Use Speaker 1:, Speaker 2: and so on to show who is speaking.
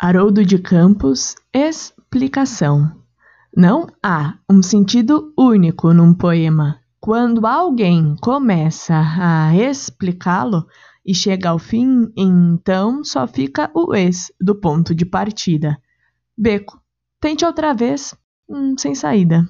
Speaker 1: Haroldo de Campos Explicação Não há um sentido único num poema. Quando alguém começa a explicá-lo e chega ao fim, então só fica o ex do ponto de partida. Beco, tente outra vez, hum, sem saída.